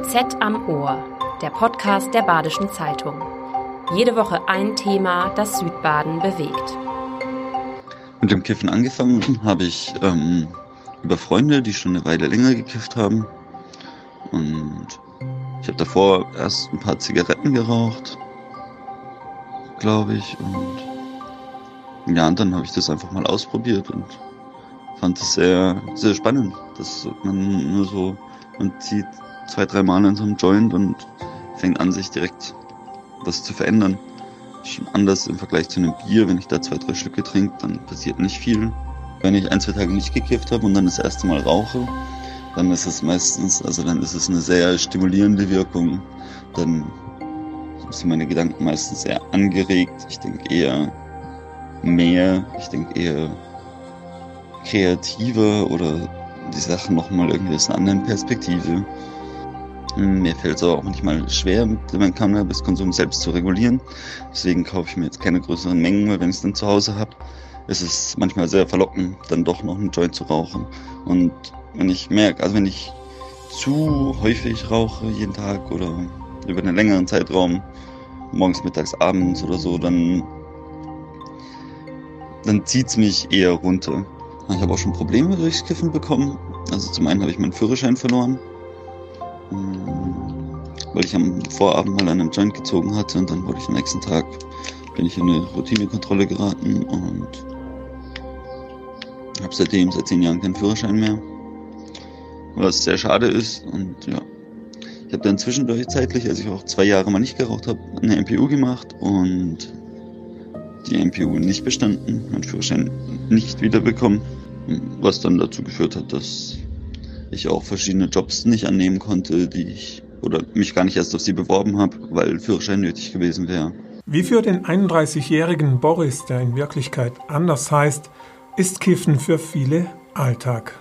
BZ am Ohr, der Podcast der Badischen Zeitung. Jede Woche ein Thema, das Südbaden bewegt. Mit dem Kiffen angefangen habe ich ähm, über Freunde, die schon eine Weile länger gekifft haben. Und ich habe davor erst ein paar Zigaretten geraucht, glaube ich. Und ja, und dann habe ich das einfach mal ausprobiert und fand es sehr, sehr spannend, dass man nur so, man zieht zwei, drei Mal in so einem Joint und fängt an, sich direkt was zu verändern. Schon anders im Vergleich zu einem Bier. Wenn ich da zwei, drei Stücke trinke, dann passiert nicht viel. Wenn ich ein, zwei Tage nicht gekifft habe und dann das erste Mal rauche, dann ist es meistens, also dann ist es eine sehr stimulierende Wirkung. Dann sind meine Gedanken meistens sehr angeregt. Ich denke eher mehr, ich denke eher kreativer oder die Sachen nochmal irgendwie aus einer anderen Perspektive. Mir fällt es auch manchmal schwer, mit meinem Cannabiskonsum selbst zu regulieren. Deswegen kaufe ich mir jetzt keine größeren Mengen, weil wenn ich es dann zu Hause habe, ist es manchmal sehr verlockend, dann doch noch einen Joint zu rauchen. Und wenn ich merke, also wenn ich zu häufig rauche, jeden Tag oder über einen längeren Zeitraum, morgens, mittags, abends oder so, dann, dann zieht es mich eher runter. Ich habe auch schon Probleme durchs Kiffen bekommen. Also zum einen habe ich meinen Führerschein verloren, hm, weil ich am Vorabend mal an einem Joint gezogen hatte und dann wurde ich am nächsten Tag bin ich in eine Routinekontrolle geraten und habe seitdem seit zehn Jahren keinen Führerschein mehr, was sehr schade ist und ja. Ich habe dann zwischendurch zeitlich, als ich auch zwei Jahre mal nicht geraucht habe, eine MPU gemacht und die MPU nicht bestanden, meinen Führerschein nicht wiederbekommen, was dann dazu geführt hat, dass ich auch verschiedene Jobs nicht annehmen konnte, die ich oder mich gar nicht erst auf sie beworben habe, weil Führerschein nötig gewesen wäre. Wie für den 31-jährigen Boris, der in Wirklichkeit anders heißt, ist Kiffen für viele Alltag.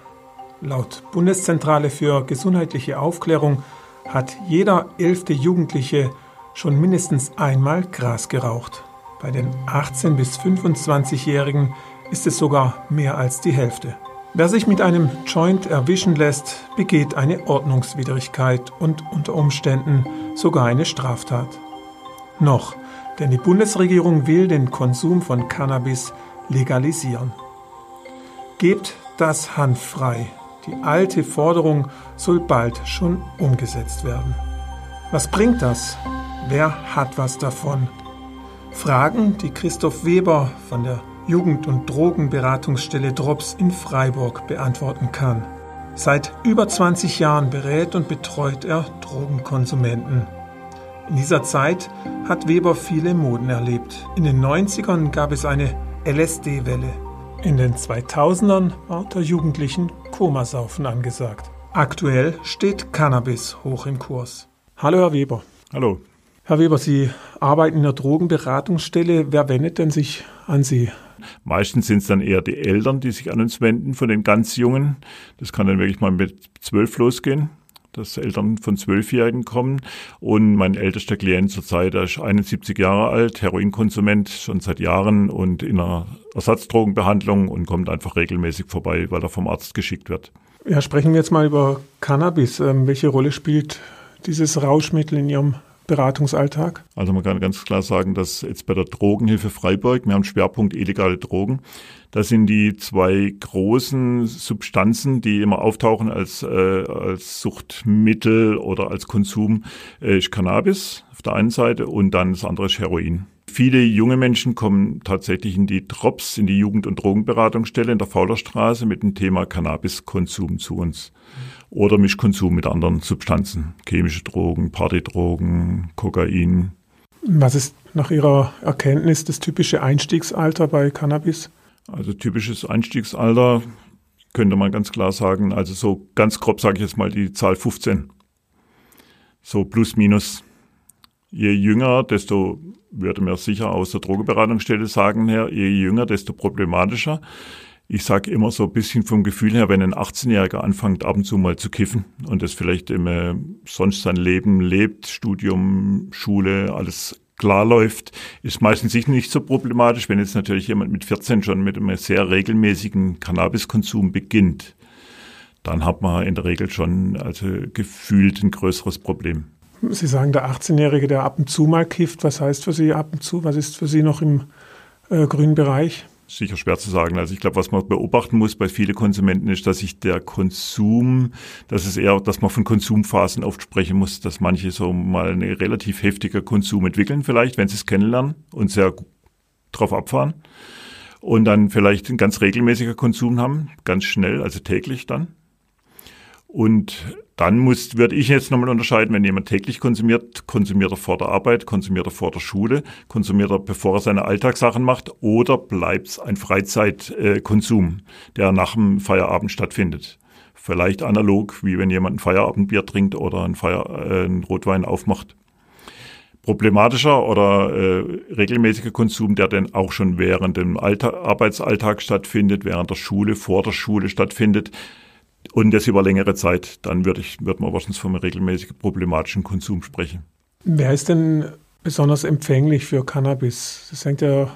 Laut Bundeszentrale für gesundheitliche Aufklärung hat jeder elfte Jugendliche schon mindestens einmal Gras geraucht. Bei den 18- bis 25-Jährigen ist es sogar mehr als die Hälfte. Wer sich mit einem Joint erwischen lässt, begeht eine Ordnungswidrigkeit und unter Umständen sogar eine Straftat. Noch, denn die Bundesregierung will den Konsum von Cannabis legalisieren. Gebt das Hand frei. Die alte Forderung soll bald schon umgesetzt werden. Was bringt das? Wer hat was davon? Fragen, die Christoph Weber von der Jugend- und Drogenberatungsstelle Drops in Freiburg beantworten kann. Seit über 20 Jahren berät und betreut er Drogenkonsumenten. In dieser Zeit hat Weber viele Moden erlebt. In den 90ern gab es eine LSD-Welle. In den 2000ern war unter Jugendlichen Komasaufen angesagt. Aktuell steht Cannabis hoch im Kurs. Hallo, Herr Weber. Hallo. Herr Weber, Sie arbeiten in der Drogenberatungsstelle. Wer wendet denn sich an Sie? Meistens sind es dann eher die Eltern, die sich an uns wenden von den ganz Jungen. Das kann dann wirklich mal mit zwölf losgehen dass Eltern von Zwölfjährigen kommen. Und mein ältester Klient zurzeit, ist 71 Jahre alt, Heroinkonsument schon seit Jahren und in einer Ersatzdrogenbehandlung und kommt einfach regelmäßig vorbei, weil er vom Arzt geschickt wird. Ja, sprechen wir jetzt mal über Cannabis. Ähm, welche Rolle spielt dieses Rauschmittel in Ihrem Beratungsalltag? Also man kann ganz klar sagen, dass jetzt bei der Drogenhilfe Freiburg, wir haben Schwerpunkt illegale Drogen, das sind die zwei großen Substanzen, die immer auftauchen als, äh, als Suchtmittel oder als Konsum, äh, ist Cannabis auf der einen Seite und dann das andere ist Heroin. Viele junge Menschen kommen tatsächlich in die Drops, in die Jugend- und Drogenberatungsstelle in der Faulerstraße mit dem Thema Cannabiskonsum zu uns oder Mischkonsum mit anderen Substanzen, chemische Drogen, Partydrogen, Kokain. Was ist nach Ihrer Erkenntnis das typische Einstiegsalter bei Cannabis? Also typisches Einstiegsalter könnte man ganz klar sagen, also so ganz grob sage ich jetzt mal die Zahl 15. So plus minus. Je jünger, desto, würde mir sicher aus der Drogenberatungsstelle sagen her, je jünger, desto problematischer. Ich sage immer so ein bisschen vom Gefühl her, wenn ein 18-Jähriger anfängt, ab und zu mal zu kiffen und das vielleicht immer sonst sein Leben lebt, Studium, Schule, alles klar läuft, ist meistens nicht so problematisch, wenn jetzt natürlich jemand mit 14 schon mit einem sehr regelmäßigen Cannabiskonsum beginnt. dann hat man in der Regel schon also gefühlt ein größeres Problem. Sie sagen, der 18-Jährige, der ab und zu mal kifft, was heißt für Sie ab und zu? Was ist für Sie noch im äh, grünen Bereich? Sicher schwer zu sagen. Also ich glaube, was man beobachten muss bei vielen Konsumenten ist, dass sich der Konsum, dass es eher, dass man von Konsumphasen oft sprechen muss, dass manche so mal einen relativ heftiger Konsum entwickeln, vielleicht, wenn sie es kennenlernen und sehr drauf abfahren. Und dann vielleicht ein ganz regelmäßiger Konsum haben, ganz schnell, also täglich dann. Und dann muss, würde ich jetzt nochmal unterscheiden, wenn jemand täglich konsumiert, konsumiert er vor der Arbeit, konsumiert er vor der Schule, konsumiert er, bevor er seine Alltagssachen macht, oder bleibt es ein Freizeitkonsum, der nach dem Feierabend stattfindet. Vielleicht analog, wie wenn jemand ein Feierabendbier trinkt oder ein, Feier, äh, einen Rotwein aufmacht. Problematischer oder äh, regelmäßiger Konsum, der dann auch schon während dem Alltag, Arbeitsalltag stattfindet, während der Schule, vor der Schule stattfindet, und das über längere Zeit, dann würde ich, würde man wahrscheinlich vom regelmäßigen problematischen Konsum sprechen. Wer ist denn besonders empfänglich für Cannabis? Das hängt ja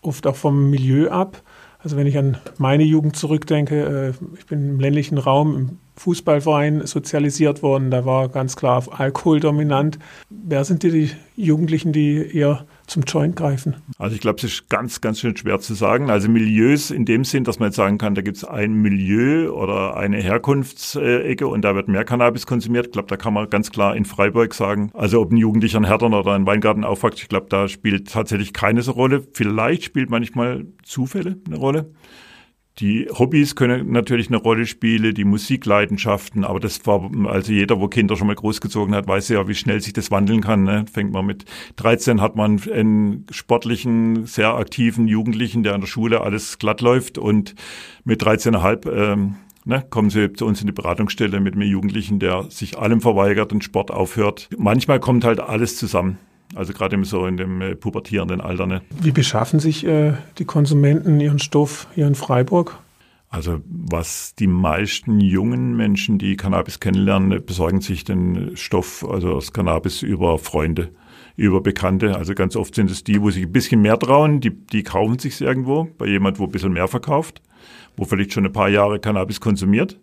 oft auch vom Milieu ab. Also wenn ich an meine Jugend zurückdenke, äh, ich bin im ländlichen Raum im Fußballverein sozialisiert worden, da war ganz klar Alkohol dominant. Wer sind die Jugendlichen, die eher zum Joint greifen? Also ich glaube, es ist ganz, ganz schön schwer zu sagen. Also Milieus in dem Sinn, dass man jetzt sagen kann, da gibt es ein Milieu oder eine Herkunftsecke und da wird mehr Cannabis konsumiert. Ich glaube, da kann man ganz klar in Freiburg sagen, also ob ein Jugendlicher in Hertern oder in Weingarten aufwächst, ich glaube, da spielt tatsächlich keine so Rolle. Vielleicht spielt manchmal Zufälle eine Rolle. Die Hobbys können natürlich eine Rolle spielen, die Musikleidenschaften, aber das war, also jeder, wo Kinder schon mal großgezogen hat, weiß ja, wie schnell sich das wandeln kann. Ne? Fängt man mit 13 hat man einen sportlichen, sehr aktiven Jugendlichen, der an der Schule alles glatt läuft und mit 13,5 ähm, Ne, kommen Sie zu uns in die Beratungsstelle mit einem Jugendlichen, der sich allem verweigert und Sport aufhört. Manchmal kommt halt alles zusammen. Also gerade so in dem äh, pubertierenden Alter. Ne? Wie beschaffen sich äh, die Konsumenten ihren Stoff hier in Freiburg? Also was die meisten jungen Menschen, die Cannabis kennenlernen, besorgen sich den Stoff, also das Cannabis über Freunde, über Bekannte. Also ganz oft sind es die, wo sich ein bisschen mehr trauen, die, die kaufen sich irgendwo bei jemand, wo ein bisschen mehr verkauft, wo vielleicht schon ein paar Jahre Cannabis konsumiert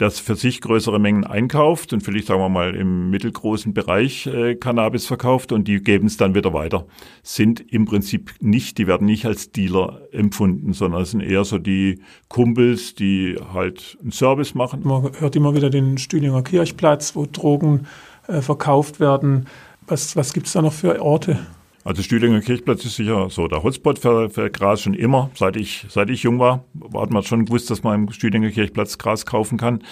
das für sich größere Mengen einkauft und vielleicht sagen wir mal im mittelgroßen Bereich äh, Cannabis verkauft und die geben es dann wieder weiter. Sind im Prinzip nicht, die werden nicht als Dealer empfunden, sondern es sind eher so die Kumpels, die halt einen Service machen. Man hört immer wieder den Stühlinger Kirchplatz, wo Drogen äh, verkauft werden. Was, was gibt es da noch für Orte? Also Stühlinger Kirchplatz ist sicher so der Hotspot für, für Gras schon immer. Seit ich, seit ich jung war, hat man schon gewusst, dass man im Stühlinger Kirchplatz Gras kaufen kann.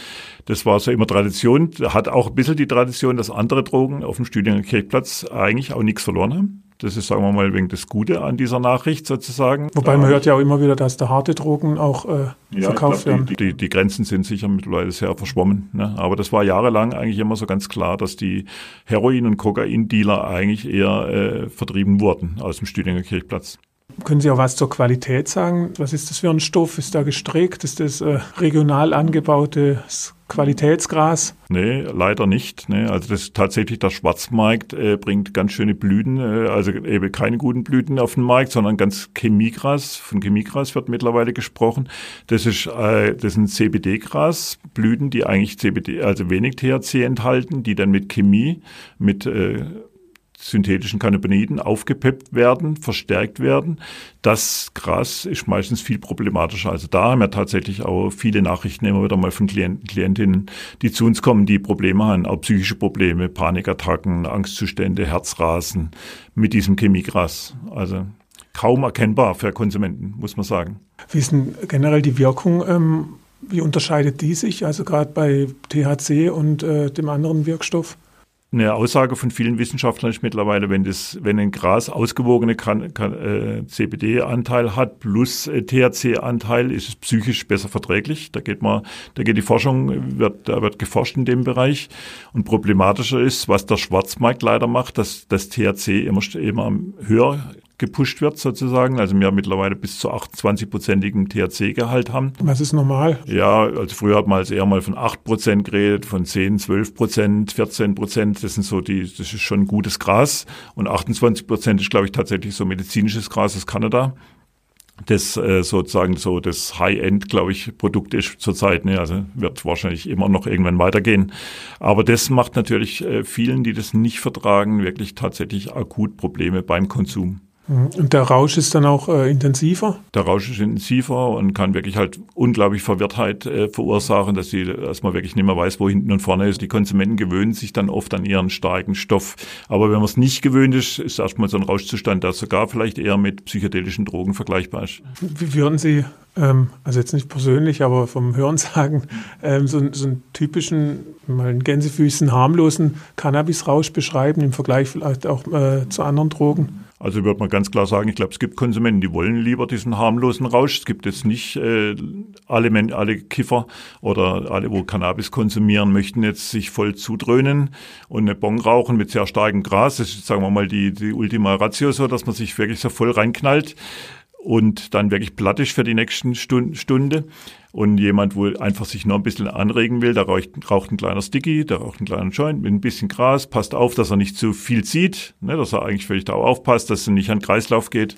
Das war so immer Tradition. Hat auch ein bisschen die Tradition, dass andere Drogen auf dem Stühlinger Kirchplatz eigentlich auch nichts verloren haben. Das ist, sagen wir mal, wegen das Gute an dieser Nachricht sozusagen. Wobei man hört ja auch immer wieder, dass da harte Drogen auch äh, ja, verkauft glaub, werden. Die, die, die, Grenzen sind sicher mittlerweile sehr verschwommen. Ne? Aber das war jahrelang eigentlich immer so ganz klar, dass die Heroin- und Kokain-Dealer eigentlich eher äh, vertrieben wurden aus dem Stüdinger Kirchplatz. Können Sie auch was zur Qualität sagen? Was ist das für ein Stoff? Ist da gestrickt? Ist das äh, regional angebautes Qualitätsgras? Nee, leider nicht. Nee. Also das tatsächlich der Schwarzmarkt äh, bringt ganz schöne Blüten, äh, also eben keine guten Blüten auf den Markt, sondern ganz Chemiegras. Von Chemiegras wird mittlerweile gesprochen. Das ist äh, das sind CBD-Gras, Blüten, die eigentlich CBD, also wenig THC enthalten, die dann mit Chemie, mit äh, synthetischen Cannabinoiden aufgepeppt werden, verstärkt werden. Das Gras ist meistens viel problematischer. Also da haben wir tatsächlich auch viele Nachrichten immer wieder mal von Klienten, Klientinnen, die zu uns kommen, die Probleme haben, auch psychische Probleme, Panikattacken, Angstzustände, Herzrasen mit diesem Chemiegras. Also kaum erkennbar für Konsumenten, muss man sagen. Wie ist denn generell die Wirkung? Ähm, wie unterscheidet die sich, also gerade bei THC und äh, dem anderen Wirkstoff? Eine Aussage von vielen Wissenschaftlern ist mittlerweile, wenn das, wenn ein Gras ausgewogene äh, CBD-Anteil hat plus äh, THC-Anteil, ist es psychisch besser verträglich. Da geht man, da geht die Forschung, wird, da wird geforscht in dem Bereich. Und problematischer ist, was der Schwarzmarkt leider macht, dass das THC immer, immer höher gepusht wird sozusagen. Also wir mittlerweile bis zu 28-prozentigem THC-Gehalt haben. Was ist normal? Ja, also früher hat man also eher mal von 8 Prozent geredet, von 10, 12 Prozent, 14 Prozent. Das sind so die, das ist schon gutes Gras. Und 28 Prozent ist, glaube ich, tatsächlich so medizinisches Gras aus Kanada. das äh, sozusagen so das High-End, glaube ich, Produkt ist zurzeit. Ne? Also wird wahrscheinlich immer noch irgendwann weitergehen. Aber das macht natürlich äh, vielen, die das nicht vertragen, wirklich tatsächlich akut Probleme beim Konsum. Mhm. Und der Rausch ist dann auch äh, intensiver? Der Rausch ist intensiver und kann wirklich halt unglaublich Verwirrtheit äh, verursachen, dass, die, dass man wirklich nicht mehr weiß, wo hinten und vorne ist. Die Konsumenten gewöhnen sich dann oft an ihren starken Stoff. Aber wenn man es nicht gewöhnt ist, ist erstmal so ein Rauschzustand, der sogar vielleicht eher mit psychedelischen Drogen vergleichbar ist. Wie würden Sie, ähm, also jetzt nicht persönlich, aber vom Hörensagen, ähm, so, so einen typischen, mal in Gänsefüßen harmlosen Cannabisrausch beschreiben, im Vergleich vielleicht auch äh, zu anderen Drogen? Also würde man ganz klar sagen, ich glaube, es gibt Konsumenten, die wollen lieber diesen harmlosen Rausch. Es gibt jetzt nicht äh, alle, Men alle Kiffer oder alle, wo Cannabis konsumieren, möchten jetzt sich voll zudröhnen und eine Bon rauchen mit sehr starkem Gras. Das ist, sagen wir mal, die, die Ultima Ratio so, dass man sich wirklich so voll reinknallt und dann wirklich platt ist für die nächsten Stunde. Und jemand, wo einfach sich noch ein bisschen anregen will, der raucht, raucht ein kleiner Sticky, der raucht einen kleinen Joint mit ein bisschen Gras, passt auf, dass er nicht zu viel zieht, ne, dass er eigentlich vielleicht auch aufpasst, dass er nicht an den Kreislauf geht,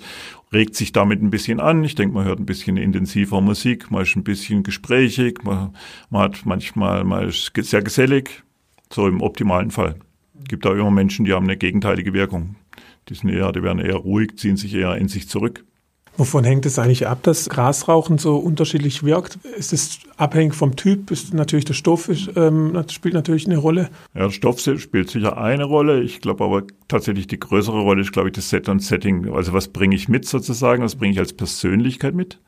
regt sich damit ein bisschen an. Ich denke, man hört ein bisschen intensiver Musik, man ist ein bisschen gesprächig, man, man hat manchmal, man ist sehr gesellig, so im optimalen Fall. Gibt da immer Menschen, die haben eine gegenteilige Wirkung. Die sind eher, die werden eher ruhig, ziehen sich eher in sich zurück. Wovon hängt es eigentlich ab, dass Grasrauchen so unterschiedlich wirkt? Ist es abhängig vom Typ? Ist natürlich der Stoff ist, ähm, spielt natürlich eine Rolle. Ja, der Stoff spielt sicher eine Rolle. Ich glaube aber tatsächlich die größere Rolle ist, glaube ich, das Set und Setting. Also was bringe ich mit sozusagen? Was bringe ich als Persönlichkeit mit?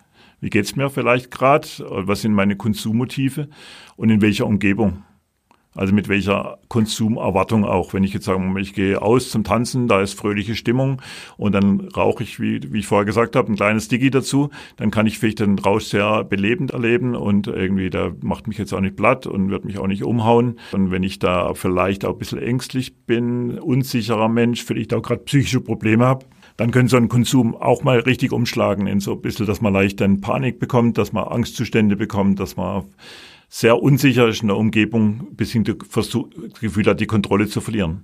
Wie geht's mir vielleicht gerade? Was sind meine Konsummotive? Und in welcher Umgebung? Also mit welcher Konsumerwartung auch. Wenn ich jetzt sage, ich gehe aus zum Tanzen, da ist fröhliche Stimmung und dann rauche ich, wie, wie ich vorher gesagt habe, ein kleines Digi dazu, dann kann ich vielleicht den Rausch sehr belebend erleben und irgendwie, der macht mich jetzt auch nicht platt und wird mich auch nicht umhauen. Und wenn ich da vielleicht auch ein bisschen ängstlich bin, unsicherer Mensch, vielleicht auch gerade psychische Probleme habe, dann könnte so ein Konsum auch mal richtig umschlagen in so ein bisschen, dass man leicht dann Panik bekommt, dass man Angstzustände bekommt, dass man sehr unsicher ist in der Umgebung, bis hin das Gefühl hat, die Kontrolle zu verlieren.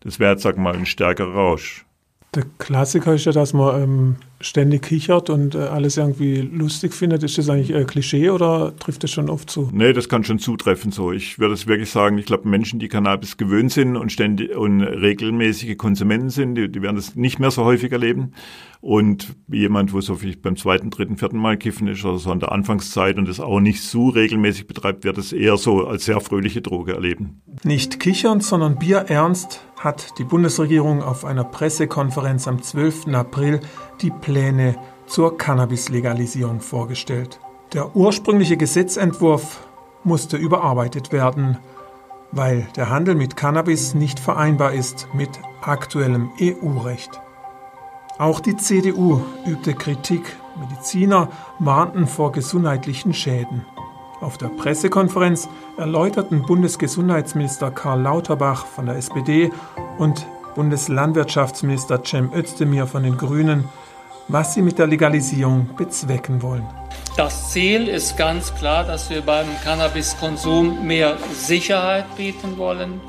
Das wäre jetzt, wir mal, ein stärkerer Rausch. Der Klassiker ist ja, dass man ähm, ständig kichert und äh, alles irgendwie lustig findet. Ist das eigentlich äh, Klischee oder trifft das schon oft zu? Nee, das kann schon zutreffen so. Ich würde es wirklich sagen, ich glaube, Menschen, die Cannabis gewöhnt sind und ständig und regelmäßige Konsumenten sind, die, die werden das nicht mehr so häufig erleben. Und jemand, wo so vielleicht beim zweiten, dritten, vierten Mal kiffen ist oder so an der Anfangszeit und das auch nicht so regelmäßig betreibt, wird es eher so als sehr fröhliche Droge erleben. Nicht kichernd, sondern bierernst hat die Bundesregierung auf einer Pressekonferenz am 12. April die Pläne zur Cannabis-Legalisierung vorgestellt. Der ursprüngliche Gesetzentwurf musste überarbeitet werden, weil der Handel mit Cannabis nicht vereinbar ist mit aktuellem EU-Recht. Auch die CDU übte Kritik. Mediziner warnten vor gesundheitlichen Schäden. Auf der Pressekonferenz erläuterten Bundesgesundheitsminister Karl Lauterbach von der SPD und Bundeslandwirtschaftsminister Cem Özdemir von den Grünen, was sie mit der Legalisierung bezwecken wollen. Das Ziel ist ganz klar, dass wir beim Cannabiskonsum mehr Sicherheit bieten wollen.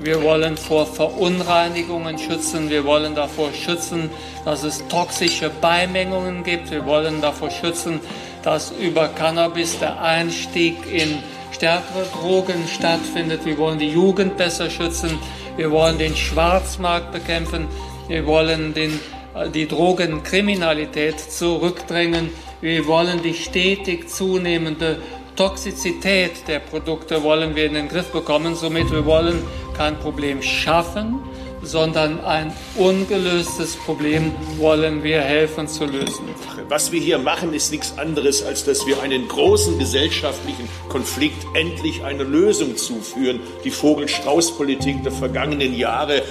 Wir wollen vor Verunreinigungen schützen. Wir wollen davor schützen, dass es toxische Beimengungen gibt. Wir wollen davor schützen, dass über Cannabis der Einstieg in stärkere Drogen stattfindet. Wir wollen die Jugend besser schützen. Wir wollen den Schwarzmarkt bekämpfen. Wir wollen den, äh, die Drogenkriminalität zurückdrängen. Wir wollen die stetig zunehmende Toxizität der Produkte wollen wir in den Griff bekommen. Somit wir wollen kein Problem schaffen, sondern ein ungelöstes Problem wollen wir helfen zu lösen. Was wir hier machen, ist nichts anderes, als dass wir einen großen gesellschaftlichen Konflikt endlich eine Lösung zuführen, die Vogel-Strauß-Politik der vergangenen Jahre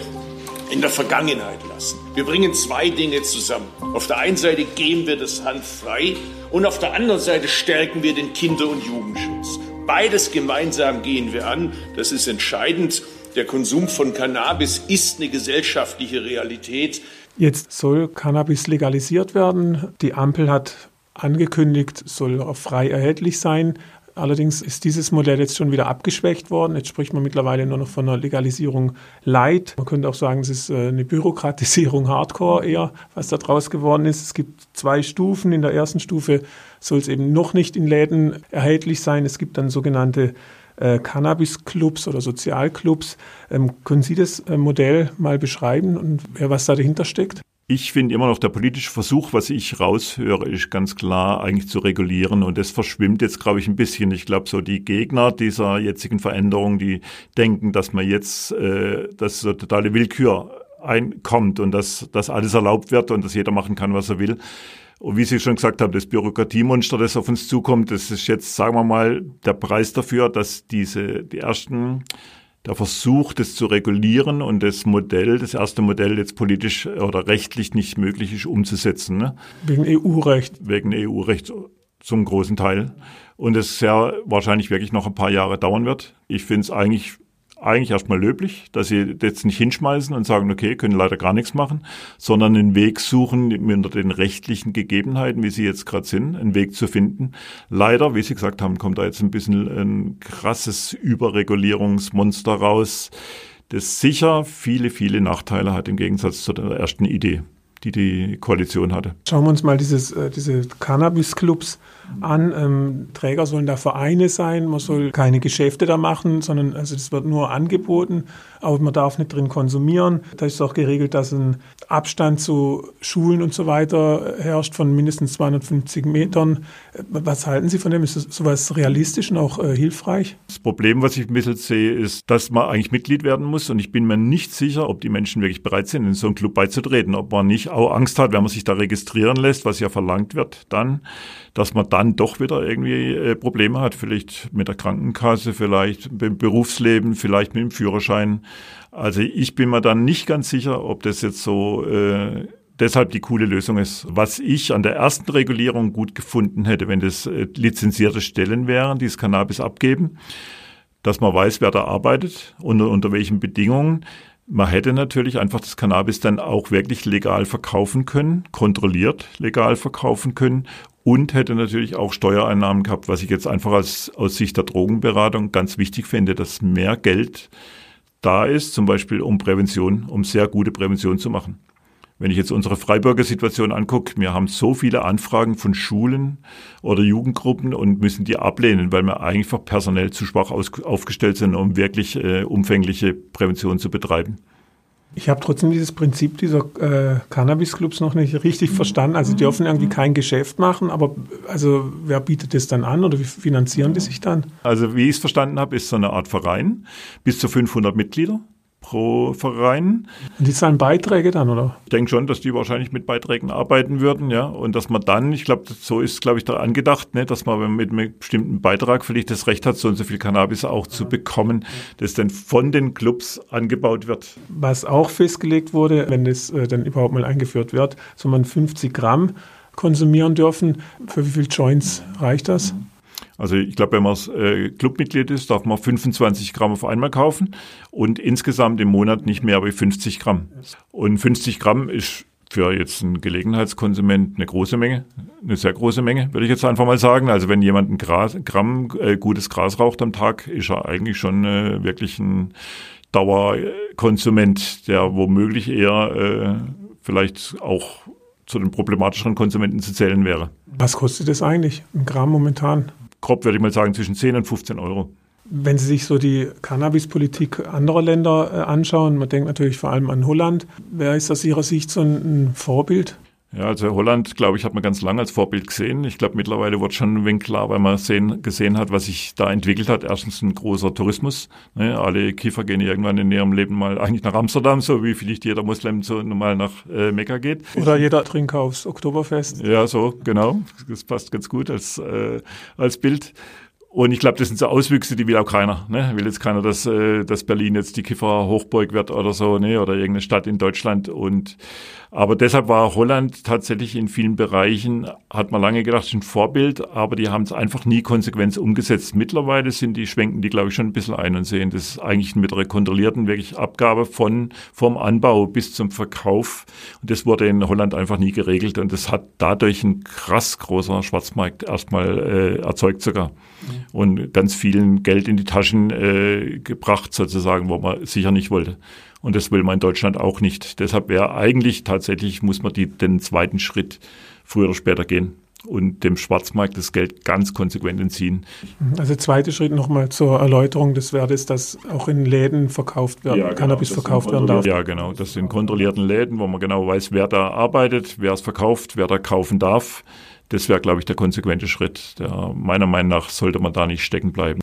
in der Vergangenheit lassen. Wir bringen zwei Dinge zusammen. Auf der einen Seite geben wir das Hand frei und auf der anderen Seite stärken wir den Kinder- und Jugendschutz. Beides gemeinsam gehen wir an. Das ist entscheidend. Der Konsum von Cannabis ist eine gesellschaftliche Realität. Jetzt soll Cannabis legalisiert werden. Die Ampel hat angekündigt, soll auch frei erhältlich sein. Allerdings ist dieses Modell jetzt schon wieder abgeschwächt worden. Jetzt spricht man mittlerweile nur noch von einer Legalisierung light. Man könnte auch sagen, es ist äh, eine Bürokratisierung hardcore eher, was da draus geworden ist. Es gibt zwei Stufen. In der ersten Stufe soll es eben noch nicht in Läden erhältlich sein. Es gibt dann sogenannte äh, Cannabis-Clubs oder Sozialclubs. Ähm, können Sie das äh, Modell mal beschreiben und was da dahinter steckt? Ich finde immer noch der politische Versuch, was ich raushöre, ist ganz klar eigentlich zu regulieren und das verschwimmt jetzt, glaube ich, ein bisschen. Ich glaube, so die Gegner dieser jetzigen Veränderung, die denken, dass man jetzt, äh, dass so totale Willkür einkommt und dass, dass alles erlaubt wird und dass jeder machen kann, was er will. Und wie Sie schon gesagt haben, das Bürokratiemonster, das auf uns zukommt, das ist jetzt, sagen wir mal, der Preis dafür, dass diese, die ersten der Versuch, das zu regulieren und das Modell, das erste Modell jetzt politisch oder rechtlich nicht möglich ist umzusetzen. Ne? Wegen EU-Recht. Wegen EU-Recht zum großen Teil. Und es sehr wahrscheinlich wirklich noch ein paar Jahre dauern wird. Ich finde es eigentlich eigentlich erstmal löblich, dass sie jetzt nicht hinschmeißen und sagen, okay, können leider gar nichts machen, sondern einen Weg suchen, unter den rechtlichen Gegebenheiten, wie sie jetzt gerade sind, einen Weg zu finden. Leider, wie Sie gesagt haben, kommt da jetzt ein bisschen ein krasses Überregulierungsmonster raus, das sicher viele, viele Nachteile hat im Gegensatz zu der ersten Idee die die Koalition hatte. Schauen wir uns mal dieses, äh, diese Cannabis-Clubs an. Ähm, Träger sollen da Vereine sein, man soll keine Geschäfte da machen, sondern also das wird nur angeboten, aber man darf nicht drin konsumieren. Da ist auch geregelt, dass ein Abstand zu Schulen und so weiter herrscht von mindestens 250 Metern. Was halten Sie von dem? Ist das sowas realistisch und auch äh, hilfreich? Das Problem, was ich ein bisschen sehe, ist, dass man eigentlich Mitglied werden muss und ich bin mir nicht sicher, ob die Menschen wirklich bereit sind, in so einen Club beizutreten, ob man nicht auch Angst hat, wenn man sich da registrieren lässt, was ja verlangt wird, dann, dass man dann doch wieder irgendwie äh, Probleme hat, vielleicht mit der Krankenkasse, vielleicht im Berufsleben, vielleicht mit dem Führerschein. Also ich bin mir dann nicht ganz sicher, ob das jetzt so äh, deshalb die coole Lösung ist. Was ich an der ersten Regulierung gut gefunden hätte, wenn das äh, lizenzierte Stellen wären, die das Cannabis abgeben, dass man weiß, wer da arbeitet und unter welchen Bedingungen. Man hätte natürlich einfach das Cannabis dann auch wirklich legal verkaufen können, kontrolliert legal verkaufen können und hätte natürlich auch Steuereinnahmen gehabt, was ich jetzt einfach als, aus Sicht der Drogenberatung ganz wichtig finde, dass mehr Geld da ist, zum Beispiel um Prävention, um sehr gute Prävention zu machen. Wenn ich jetzt unsere Freiburger Situation angucke, wir haben so viele Anfragen von Schulen oder Jugendgruppen und müssen die ablehnen, weil wir einfach personell zu schwach aufgestellt sind, um wirklich äh, umfängliche Prävention zu betreiben. Ich habe trotzdem dieses Prinzip dieser äh, Cannabis-Clubs noch nicht richtig mhm. verstanden. Also die dürfen irgendwie kein Geschäft machen, aber also wer bietet das dann an oder wie finanzieren die sich dann? Also wie ich es verstanden habe, ist so eine Art Verein, bis zu 500 Mitglieder pro Verein. Und die zahlen Beiträge dann, oder? Ich denke schon, dass die wahrscheinlich mit Beiträgen arbeiten würden, ja. Und dass man dann, ich glaube, so ist, glaube ich, da angedacht, ne, dass man mit einem bestimmten Beitrag vielleicht das Recht hat, so und so viel Cannabis auch zu bekommen, das dann von den Clubs angebaut wird. Was auch festgelegt wurde, wenn das äh, dann überhaupt mal eingeführt wird, soll man 50 Gramm konsumieren dürfen. Für wie viele Joints reicht das? Also ich glaube, wenn man äh, Clubmitglied ist, darf man 25 Gramm auf einmal kaufen und insgesamt im Monat nicht mehr als 50 Gramm. Und 50 Gramm ist für jetzt einen Gelegenheitskonsument eine große Menge, eine sehr große Menge, würde ich jetzt einfach mal sagen. Also wenn jemand ein Gras, Gramm äh, gutes Gras raucht am Tag, ist er eigentlich schon äh, wirklich ein Dauerkonsument, der womöglich eher äh, vielleicht auch zu den problematischeren Konsumenten zu zählen wäre. Was kostet das eigentlich, ein Gramm momentan? Grob würde ich mal sagen, zwischen 10 und 15 Euro. Wenn Sie sich so die Cannabispolitik anderer Länder äh, anschauen, man denkt natürlich vor allem an Holland, wer ist aus Ihrer Sicht so ein, ein Vorbild? Ja, also Holland, glaube ich, hat man ganz lange als Vorbild gesehen. Ich glaube, mittlerweile wird schon ein wenig klar, weil man sehen, gesehen hat, was sich da entwickelt hat. Erstens ein großer Tourismus. Ne? Alle Kiefer gehen irgendwann in ihrem Leben mal eigentlich nach Amsterdam, so wie vielleicht jeder Muslim so normal nach äh, Mekka geht. Oder jeder Trinker aufs Oktoberfest. Ja, so, genau. Das passt ganz gut als, äh, als Bild. Und ich glaube, das sind so Auswüchse, die will auch keiner. Ne? Will jetzt keiner, dass, äh, dass Berlin jetzt die Kiffer Hochburg wird oder so, ne? oder irgendeine Stadt in Deutschland. Und aber deshalb war Holland tatsächlich in vielen Bereichen, hat man lange gedacht, ein Vorbild, aber die haben es einfach nie konsequent umgesetzt. Mittlerweile sind die, schwenken die, glaube ich, schon ein bisschen ein und sehen, das ist eigentlich mit einer kontrollierten wirklich Abgabe von, vom Anbau bis zum Verkauf. Und das wurde in Holland einfach nie geregelt und das hat dadurch ein krass großer Schwarzmarkt erstmal äh, erzeugt sogar. Und ganz vielen Geld in die Taschen äh, gebracht, sozusagen, wo man sicher nicht wollte. Und das will man in Deutschland auch nicht. Deshalb wäre eigentlich tatsächlich, muss man die, den zweiten Schritt früher oder später gehen und dem Schwarzmarkt das Geld ganz konsequent entziehen. Also zweiter Schritt nochmal zur Erläuterung des Wertes, dass auch in Läden verkauft werden, ja, genau, Cannabis verkauft werden darf. Ja, genau. Das sind kontrollierten Läden, wo man genau weiß, wer da arbeitet, wer es verkauft, wer da kaufen darf. Das wäre, glaube ich, der konsequente Schritt. Der, meiner Meinung nach sollte man da nicht stecken bleiben.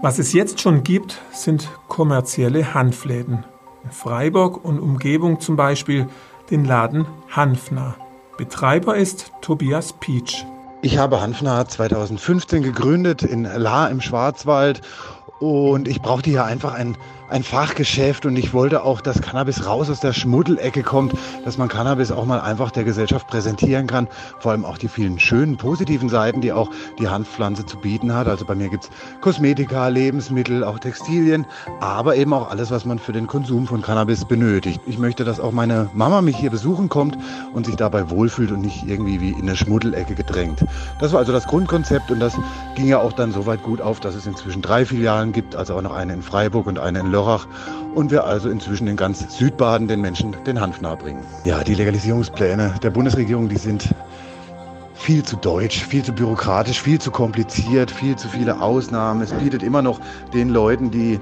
Was es jetzt schon gibt, sind kommerzielle Hanfläden. In Freiburg und Umgebung zum Beispiel den Laden Hanfner. Betreiber ist Tobias Pietsch. Ich habe Hanfner 2015 gegründet in La im Schwarzwald und ich brauchte hier einfach ein ein Fachgeschäft und ich wollte auch, dass Cannabis raus aus der Schmuddelecke kommt, dass man Cannabis auch mal einfach der Gesellschaft präsentieren kann. Vor allem auch die vielen schönen, positiven Seiten, die auch die Hanfpflanze zu bieten hat. Also bei mir gibt's Kosmetika, Lebensmittel, auch Textilien, aber eben auch alles, was man für den Konsum von Cannabis benötigt. Ich möchte, dass auch meine Mama mich hier besuchen kommt und sich dabei wohlfühlt und nicht irgendwie wie in eine Schmuddelecke gedrängt. Das war also das Grundkonzept und das ging ja auch dann so weit gut auf, dass es inzwischen drei Filialen gibt, also auch noch eine in Freiburg und eine in Lörrach Lörrach und wir also inzwischen in ganz Südbaden den Menschen den Hanf nahebringen. Ja, die Legalisierungspläne der Bundesregierung, die sind viel zu deutsch, viel zu bürokratisch, viel zu kompliziert, viel zu viele Ausnahmen. Es bietet immer noch den Leuten, die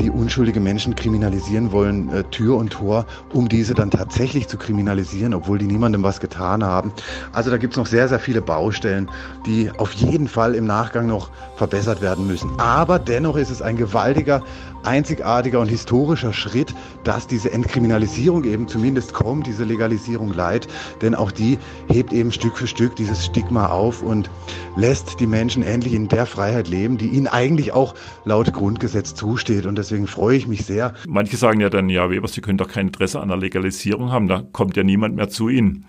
die unschuldige Menschen kriminalisieren wollen, äh, Tür und Tor, um diese dann tatsächlich zu kriminalisieren, obwohl die niemandem was getan haben. Also da gibt es noch sehr, sehr viele Baustellen, die auf jeden Fall im Nachgang noch verbessert werden müssen. Aber dennoch ist es ein gewaltiger, einzigartiger und historischer Schritt, dass diese Entkriminalisierung eben zumindest kommt, diese Legalisierung leid, denn auch die hebt eben Stück für Stück dieses Stigma auf und lässt die Menschen endlich in der Freiheit leben, die ihnen eigentlich auch laut Grundgesetz zusteht. Und deswegen freue ich mich sehr. Manche sagen ja dann, ja, Weber, Sie können doch kein Interesse an der Legalisierung haben, da kommt ja niemand mehr zu Ihnen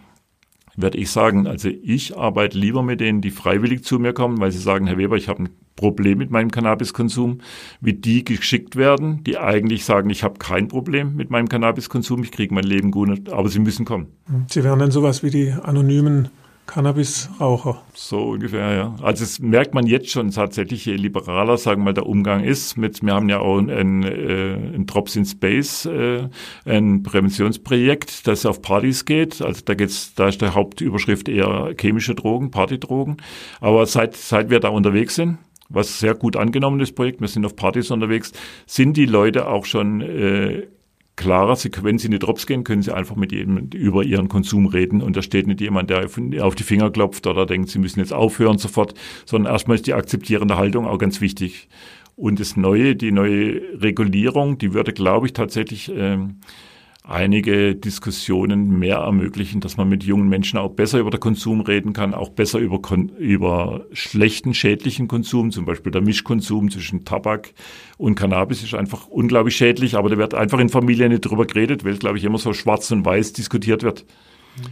werde ich sagen, also ich arbeite lieber mit denen, die freiwillig zu mir kommen, weil sie sagen, Herr Weber, ich habe ein Problem mit meinem Cannabiskonsum, wie die geschickt werden, die eigentlich sagen, ich habe kein Problem mit meinem Cannabiskonsum, ich kriege mein Leben gut, aber sie müssen kommen. Sie wären dann sowas wie die anonymen Cannabisraucher. So ungefähr, ja. Also das merkt man jetzt schon tatsächlich, je liberaler, sagen wir mal, der Umgang ist. Mit, wir haben ja auch ein, ein, äh, ein Drops in Space, äh, ein Präventionsprojekt, das auf Partys geht. Also da geht's, da ist der Hauptüberschrift eher chemische Drogen, Partydrogen. Aber seit, seit wir da unterwegs sind, was sehr gut angenommen ist, Projekt, wir sind auf Partys unterwegs, sind die Leute auch schon äh, klarer. Sie, wenn Sie in die Drops gehen, können Sie einfach mit jedem über Ihren Konsum reden und da steht nicht jemand, der auf die Finger klopft oder denkt, Sie müssen jetzt aufhören sofort, sondern erstmal ist die akzeptierende Haltung auch ganz wichtig. Und das Neue, die neue Regulierung, die würde, glaube ich, tatsächlich ähm, einige Diskussionen mehr ermöglichen, dass man mit jungen Menschen auch besser über den Konsum reden kann, auch besser über, über schlechten, schädlichen Konsum, zum Beispiel der Mischkonsum zwischen Tabak und Cannabis ist einfach unglaublich schädlich, aber da wird einfach in Familien nicht drüber geredet, weil, glaube ich, immer so schwarz und weiß diskutiert wird.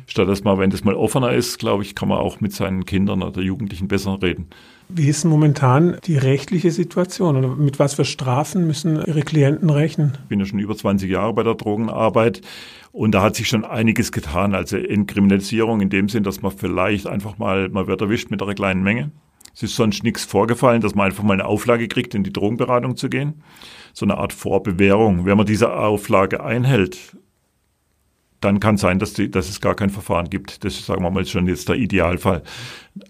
Statt dass man, wenn das mal offener ist, glaube ich, kann man auch mit seinen Kindern oder Jugendlichen besser reden. Wie ist momentan die rechtliche Situation oder mit was für Strafen müssen Ihre Klienten rechnen? Ich bin ja schon über 20 Jahre bei der Drogenarbeit und da hat sich schon einiges getan. Also in Kriminalisierung in dem Sinn, dass man vielleicht einfach mal, man wird erwischt mit einer kleinen Menge. Es ist sonst nichts vorgefallen, dass man einfach mal eine Auflage kriegt, in die Drogenberatung zu gehen. So eine Art Vorbewährung. Wenn man diese Auflage einhält, dann kann sein, dass, die, dass es gar kein Verfahren gibt. Das ist, sagen wir mal, schon jetzt der Idealfall.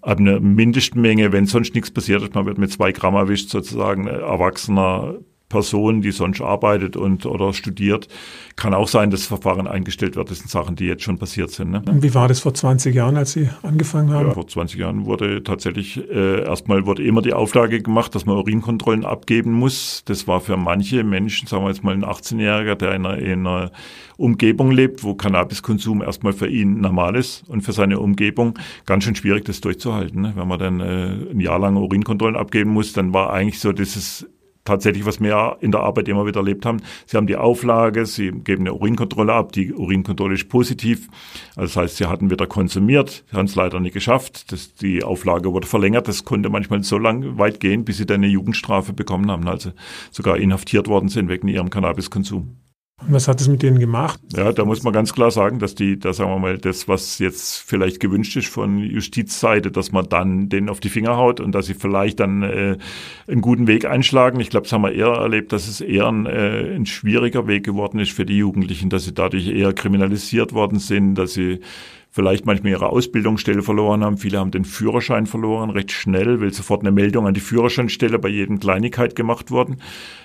Ab einer Mindestmenge, wenn sonst nichts passiert ist, man wird mit zwei Gramm erwischt, sozusagen erwachsener Person, die sonst arbeitet und oder studiert. Kann auch sein, dass das Verfahren eingestellt wird. Das sind Sachen, die jetzt schon passiert sind. Ne? Wie war das vor 20 Jahren, als Sie angefangen haben? Ja, vor 20 Jahren wurde tatsächlich äh, erstmal wurde immer die Auflage gemacht, dass man Urinkontrollen abgeben muss. Das war für manche Menschen, sagen wir jetzt mal ein 18-Jähriger, der in einer, in einer Umgebung lebt, wo Cannabiskonsum erstmal für ihn normal ist und für seine Umgebung ganz schön schwierig, das durchzuhalten. Ne? Wenn man dann äh, ein Jahr lang Urinkontrollen abgeben muss, dann war eigentlich so dieses tatsächlich, was wir in der Arbeit immer wieder erlebt haben. Sie haben die Auflage, sie geben eine Urinkontrolle ab, die Urinkontrolle ist positiv. Also das heißt, sie hatten wieder konsumiert, sie haben es leider nicht geschafft. Das, die Auflage wurde verlängert, das konnte manchmal so lang weit gehen, bis sie dann eine Jugendstrafe bekommen haben, also sogar inhaftiert worden sind wegen ihrem Cannabiskonsum. Und was hat es mit denen gemacht? Ja, da muss man ganz klar sagen, dass die, da sagen wir mal, das, was jetzt vielleicht gewünscht ist von Justizseite, dass man dann denen auf die Finger haut und dass sie vielleicht dann äh, einen guten Weg einschlagen. Ich glaube, das haben wir eher erlebt, dass es eher ein, äh, ein schwieriger Weg geworden ist für die Jugendlichen, dass sie dadurch eher kriminalisiert worden sind, dass sie vielleicht manchmal ihre Ausbildungsstelle verloren haben. Viele haben den Führerschein verloren, recht schnell, weil sofort eine Meldung an die Führerscheinstelle bei jedem Kleinigkeit gemacht worden.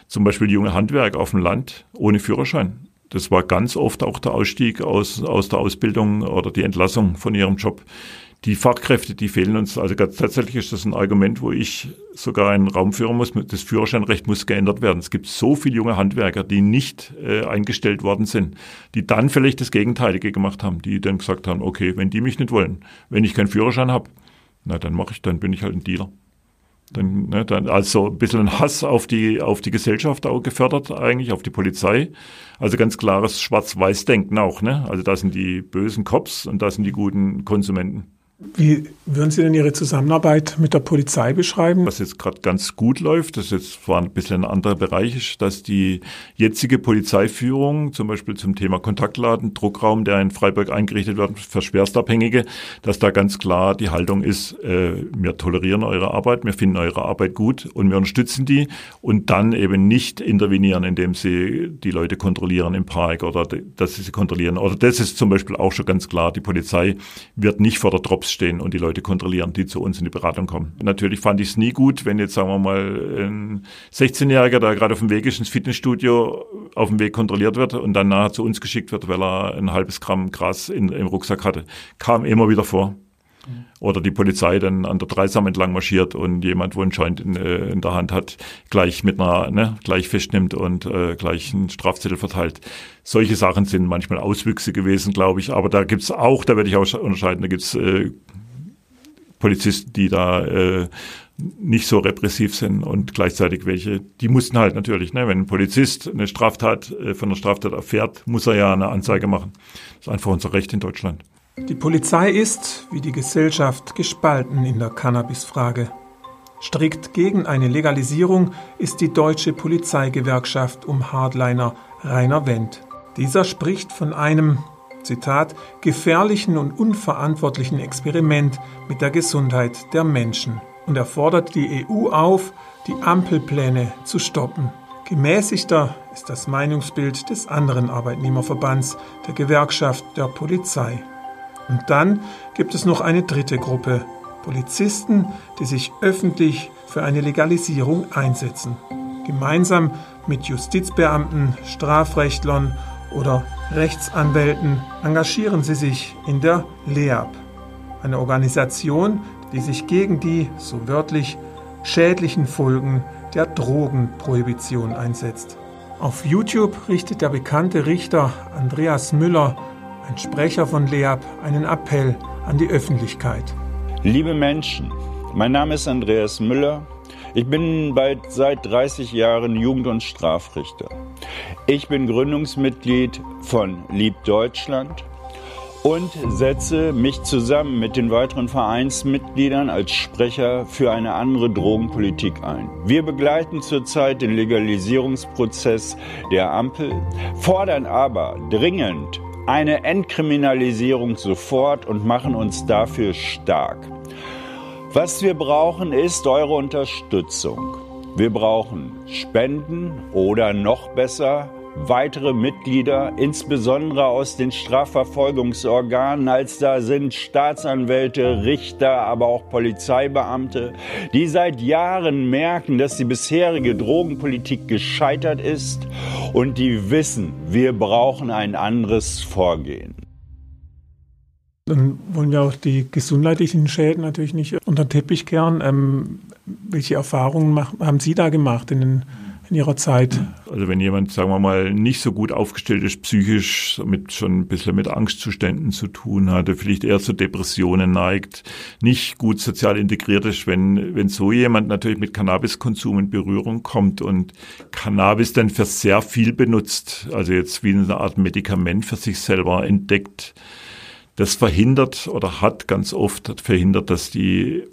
Zum Beispiel junge Handwerk auf dem Land ohne Führerschein. Das war ganz oft auch der Ausstieg aus, aus der Ausbildung oder die Entlassung von ihrem Job die Fachkräfte, die fehlen uns. Also tatsächlich ist das ein Argument, wo ich sogar einen Raum führen muss. Das Führerscheinrecht muss geändert werden. Es gibt so viele junge Handwerker, die nicht äh, eingestellt worden sind, die dann vielleicht das Gegenteilige gemacht haben, die dann gesagt haben, okay, wenn die mich nicht wollen, wenn ich keinen Führerschein habe, na dann mache ich, dann bin ich halt ein Dealer. Dann, ne, dann also ein bisschen ein Hass auf die, auf die Gesellschaft auch gefördert, eigentlich, auf die Polizei. Also ganz klares Schwarz-Weiß-Denken auch. Ne? Also da sind die bösen Cops und da sind die guten Konsumenten. Wie würden Sie denn Ihre Zusammenarbeit mit der Polizei beschreiben? Was jetzt gerade ganz gut läuft, das jetzt zwar ein bisschen ein anderer Bereich ist, dass die jetzige Polizeiführung, zum Beispiel zum Thema Kontaktladen, Druckraum, der in Freiburg eingerichtet wird für Schwerstabhängige, dass da ganz klar die Haltung ist, äh, wir tolerieren eure Arbeit, wir finden eure Arbeit gut und wir unterstützen die und dann eben nicht intervenieren, indem sie die Leute kontrollieren im Park oder dass sie sie kontrollieren. Oder das ist zum Beispiel auch schon ganz klar, die Polizei wird nicht vor der Drops stehen und die Leute kontrollieren, die zu uns in die Beratung kommen. Natürlich fand ich es nie gut, wenn jetzt, sagen wir mal, ein 16-Jähriger, der gerade auf dem Weg ist ins Fitnessstudio, auf dem Weg kontrolliert wird und dann nachher zu uns geschickt wird, weil er ein halbes Gramm Gras in, im Rucksack hatte. Kam immer wieder vor. Oder die Polizei dann an der Dreisam entlang marschiert und jemand, wo ein Joint in, äh, in der Hand hat, gleich mit einer, ne, gleich festnimmt und äh, gleich einen Strafzettel verteilt. Solche Sachen sind manchmal Auswüchse gewesen, glaube ich. Aber da gibt's auch, da werde ich auch unterscheiden, da gibt's äh, Polizisten, die da äh, nicht so repressiv sind und gleichzeitig welche, die mussten halt natürlich, ne, wenn ein Polizist eine Straftat äh, von einer Straftat erfährt, muss er ja eine Anzeige machen. Das ist einfach unser Recht in Deutschland. Die Polizei ist, wie die Gesellschaft, gespalten in der Cannabis-Frage. Strikt gegen eine Legalisierung ist die deutsche Polizeigewerkschaft um Hardliner Rainer Wendt. Dieser spricht von einem, Zitat, gefährlichen und unverantwortlichen Experiment mit der Gesundheit der Menschen und er fordert die EU auf, die Ampelpläne zu stoppen. Gemäßigter ist das Meinungsbild des anderen Arbeitnehmerverbands, der Gewerkschaft der Polizei. Und dann gibt es noch eine dritte Gruppe, Polizisten, die sich öffentlich für eine Legalisierung einsetzen. Gemeinsam mit Justizbeamten, Strafrechtlern oder Rechtsanwälten engagieren sie sich in der LEAP, eine Organisation, die sich gegen die, so wörtlich, schädlichen Folgen der Drogenprohibition einsetzt. Auf YouTube richtet der bekannte Richter Andreas Müller ein Sprecher von LEAP, einen Appell an die Öffentlichkeit. Liebe Menschen, mein Name ist Andreas Müller. Ich bin bald seit 30 Jahren Jugend- und Strafrichter. Ich bin Gründungsmitglied von Lieb Deutschland und setze mich zusammen mit den weiteren Vereinsmitgliedern als Sprecher für eine andere Drogenpolitik ein. Wir begleiten zurzeit den Legalisierungsprozess der Ampel, fordern aber dringend eine Entkriminalisierung sofort und machen uns dafür stark. Was wir brauchen, ist eure Unterstützung. Wir brauchen Spenden oder noch besser weitere Mitglieder, insbesondere aus den Strafverfolgungsorganen, als da sind Staatsanwälte, Richter, aber auch Polizeibeamte, die seit Jahren merken, dass die bisherige Drogenpolitik gescheitert ist und die wissen, wir brauchen ein anderes Vorgehen. Dann wollen wir auch die gesundheitlichen Schäden natürlich nicht unter den Teppich kehren. Ähm, welche Erfahrungen haben Sie da gemacht in den in ihrer Zeit? Also wenn jemand, sagen wir mal, nicht so gut aufgestellt ist, psychisch, mit schon ein bisschen mit Angstzuständen zu tun hatte, vielleicht eher zu Depressionen neigt, nicht gut sozial integriert ist, wenn, wenn so jemand natürlich mit Cannabiskonsum in Berührung kommt und Cannabis dann für sehr viel benutzt, also jetzt wie eine Art Medikament für sich selber entdeckt, das verhindert oder hat ganz oft verhindert, dass die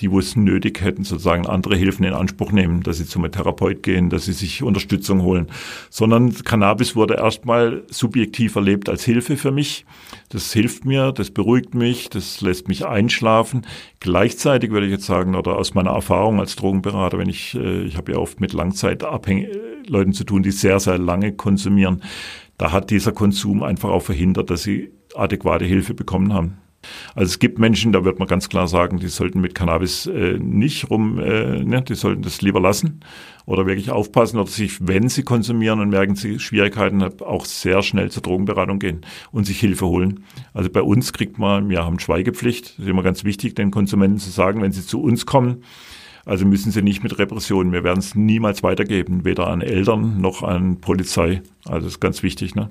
die, wo es nötig hätten, sozusagen andere Hilfen in Anspruch nehmen, dass sie zum Therapeut gehen, dass sie sich Unterstützung holen, sondern Cannabis wurde erstmal subjektiv erlebt als Hilfe für mich. Das hilft mir, das beruhigt mich, das lässt mich einschlafen. Gleichzeitig würde ich jetzt sagen, oder aus meiner Erfahrung als Drogenberater, wenn ich, äh, ich habe ja oft mit langzeitabhängigen äh, Leuten zu tun, die sehr, sehr lange konsumieren, da hat dieser Konsum einfach auch verhindert, dass sie adäquate Hilfe bekommen haben. Also es gibt Menschen, da wird man ganz klar sagen, die sollten mit Cannabis äh, nicht rum, äh, ne, die sollten das lieber lassen oder wirklich aufpassen oder sich, wenn sie konsumieren und merken sie Schwierigkeiten, auch sehr schnell zur Drogenberatung gehen und sich Hilfe holen. Also bei uns kriegt man, wir haben Schweigepflicht, das ist immer ganz wichtig, den Konsumenten zu sagen, wenn sie zu uns kommen, also müssen sie nicht mit Repressionen, wir werden es niemals weitergeben, weder an Eltern noch an Polizei. Also das ist ganz wichtig. Ne?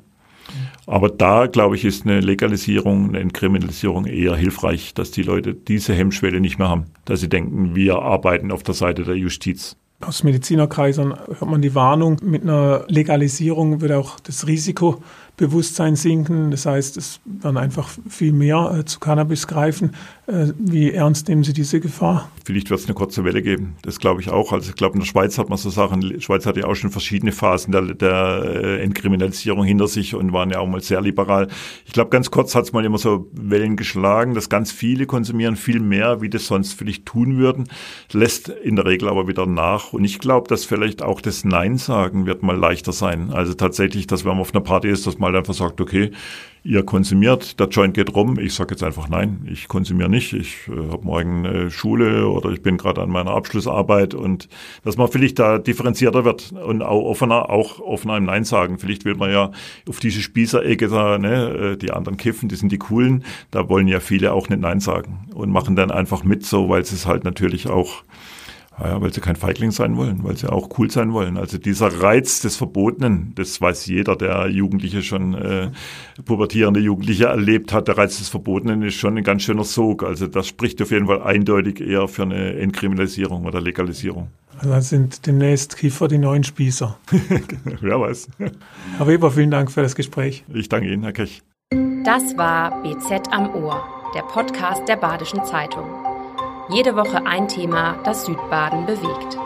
Aber da, glaube ich, ist eine Legalisierung, eine Entkriminalisierung eher hilfreich, dass die Leute diese Hemmschwelle nicht mehr haben, dass sie denken, wir arbeiten auf der Seite der Justiz. Aus Medizinerkreisen hört man die Warnung, mit einer Legalisierung wird auch das Risiko Bewusstsein sinken. Das heißt, es werden einfach viel mehr äh, zu Cannabis greifen. Äh, wie ernst nehmen Sie diese Gefahr? Vielleicht wird es eine kurze Welle geben. Das glaube ich auch. Also ich glaube, in der Schweiz hat man so Sachen, die Schweiz hat ja auch schon verschiedene Phasen der, der äh, Entkriminalisierung hinter sich und waren ja auch mal sehr liberal. Ich glaube, ganz kurz hat es mal immer so Wellen geschlagen, dass ganz viele konsumieren viel mehr, wie das sonst vielleicht tun würden, lässt in der Regel aber wieder nach. Und ich glaube, dass vielleicht auch das Nein sagen wird mal leichter sein. Also tatsächlich, dass wenn man auf einer Party ist, dass man mal einfach sagt, okay, ihr konsumiert, der Joint geht rum. Ich sage jetzt einfach nein, ich konsumiere nicht. Ich äh, habe morgen äh, Schule oder ich bin gerade an meiner Abschlussarbeit und dass man vielleicht da differenzierter wird und auch offener, auch offener im Nein sagen. Vielleicht will man ja auf diese Spießerecke da, ne, äh, die anderen kiffen, die sind die coolen. Da wollen ja viele auch nicht Nein sagen und machen dann einfach mit so, weil es halt natürlich auch ja, weil sie kein Feigling sein wollen, weil sie auch cool sein wollen. Also dieser Reiz des Verbotenen, das weiß jeder, der Jugendliche schon, äh, pubertierende Jugendliche erlebt hat, der Reiz des Verbotenen ist schon ein ganz schöner Sog. Also das spricht auf jeden Fall eindeutig eher für eine Entkriminalisierung oder Legalisierung. Also das sind demnächst Kiefer die neuen Spießer. Wer weiß. Herr Weber, vielen Dank für das Gespräch. Ich danke Ihnen, Herr Kech. Das war BZ am Ohr, der Podcast der Badischen Zeitung. Jede Woche ein Thema, das Südbaden bewegt.